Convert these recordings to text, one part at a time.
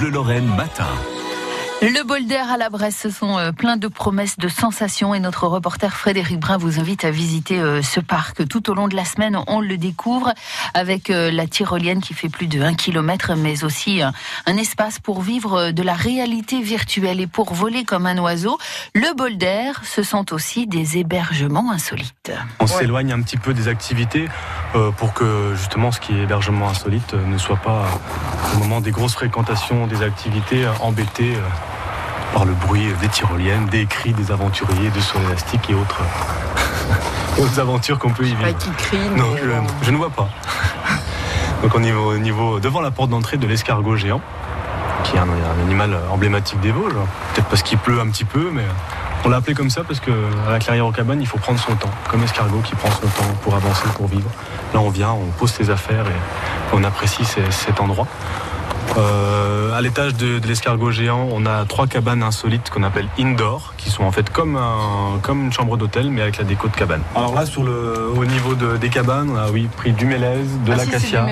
Bleu Lorraine matin. Le bol d'air à la Bresse, ce sont euh, plein de promesses, de sensations et notre reporter Frédéric Brun vous invite à visiter euh, ce parc. Tout au long de la semaine, on le découvre avec euh, la tyrolienne qui fait plus de 1 km, mais aussi un espace pour vivre de la réalité virtuelle et pour voler comme un oiseau. Le bol d'air, ce sont aussi des hébergements insolites. On s'éloigne un petit peu des activités pour que justement ce qui est hébergement insolite ne soit pas au moment des grosses fréquentations des activités embêtées par le bruit des tyroliennes, des cris des aventuriers, de sauts élastiques et autres, autres aventures qu'on peut y vivre. qui crie, non, je, ne vois pas. Donc on est au niveau devant la porte d'entrée de l'escargot géant, qui est un, animal emblématique des Vosges. Peut-être parce qu'il pleut un petit peu, mais on l'a appelé comme ça parce qu'à la clairière aux cabanes, il faut prendre son temps, comme l'escargot qui prend son temps pour avancer, pour vivre. Là, on vient, on pose ses affaires et on apprécie cet endroit. Euh, à l'étage de, l'escargot géant, on a trois cabanes insolites qu'on appelle indoor, qui sont en fait comme, un, comme une chambre d'hôtel, mais avec la déco de cabane. Alors là, sur le, au niveau des cabanes, on a oui, pris du mélèze, de ah, l'acacia.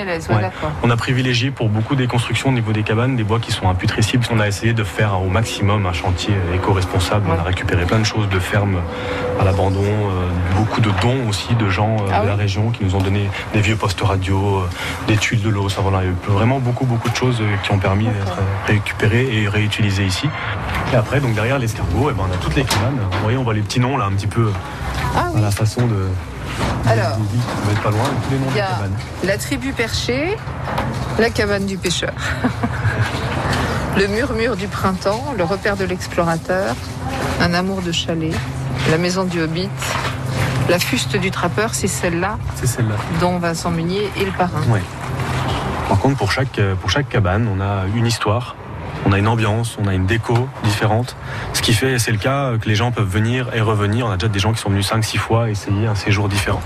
on a privilégié pour beaucoup des constructions au niveau des cabanes des bois qui sont imputrescibles. On a essayé de faire au maximum un chantier éco-responsable. On a récupéré plein de choses de fermes à l'abandon, euh, beaucoup de dons aussi de gens euh, ah de la région qui nous ont donné des vieux postes radio, des tuiles de l'eau. Ça, voilà, il y a vraiment beaucoup, beaucoup de choses qui ont permis d'être récupérés et réutilisés ici. Et après, donc derrière l'escargot, eh ben, on a toutes les cabanes. Vous voyez, on voit les petits noms là, un petit peu ah à la façon de. Alors, on va être pas loin, tous les noms des cabanes. La tribu perchée, la cabane du pêcheur, le murmure du printemps, le repère de l'explorateur, un amour de chalet, la maison du hobbit, la fuste du trappeur, c'est celle-là. C'est celle-là. Dont Vincent Munier est le parrain. Ouais. Par contre, pour chaque, euh, pour chaque cabane, on a une histoire, on a une ambiance, on a une déco différente. Ce qui fait, c'est le cas, que les gens peuvent venir et revenir. On a déjà des gens qui sont venus 5-6 fois essayer un séjour différent.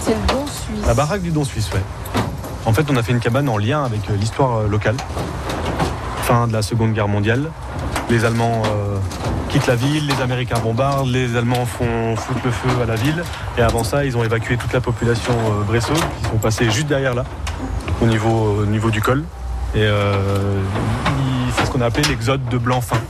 C'est le Don Suisse. La baraque du Don Suisse, ouais. En fait, on a fait une cabane en lien avec euh, l'histoire euh, locale. Fin de la Seconde Guerre mondiale. Les Allemands quittent la ville, les Américains bombardent, les Allemands font foutre le feu à la ville. Et avant ça, ils ont évacué toute la population bressoise, qui sont passés juste derrière là au niveau, au niveau du col. Et euh, c'est ce qu'on a appelé l'exode de Blanc-Fin.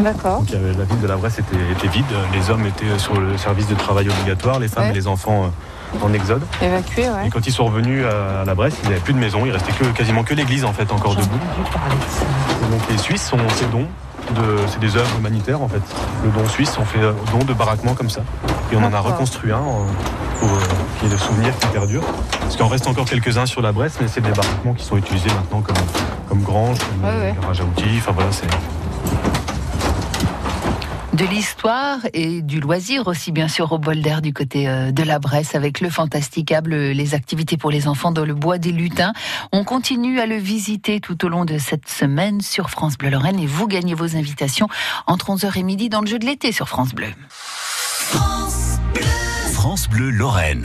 D'accord. la ville de la Bresse était, vide, les hommes étaient sur le service de travail obligatoire, les femmes et les enfants euh, en exode. Évacués, ouais. Et quand ils sont revenus à, la Bresse, il n'y avait plus de maison, il restait que, quasiment que l'église en fait encore debout. donc les Suisses ont ces dons, c'est des œuvres humanitaires en fait. Le don suisse, on fait don de baraquements comme ça. Et on en a reconstruit un euh, pour qu'il y ait des souvenirs qui perdurent. Parce qu'il en reste encore quelques-uns sur la Bresse, mais c'est des baraquements qui sont utilisés maintenant comme, comme grange, comme garage à outils. Enfin voilà, c'est de l'histoire et du loisir aussi, bien sûr, au bol d'air du côté euh, de la Bresse avec le fantasticable, les activités pour les enfants dans le bois des lutins. On continue à le visiter tout au long de cette semaine sur France Bleu Lorraine et vous gagnez vos invitations entre 11h et midi dans le jeu de l'été sur France Bleu. France Bleu, France Bleu Lorraine.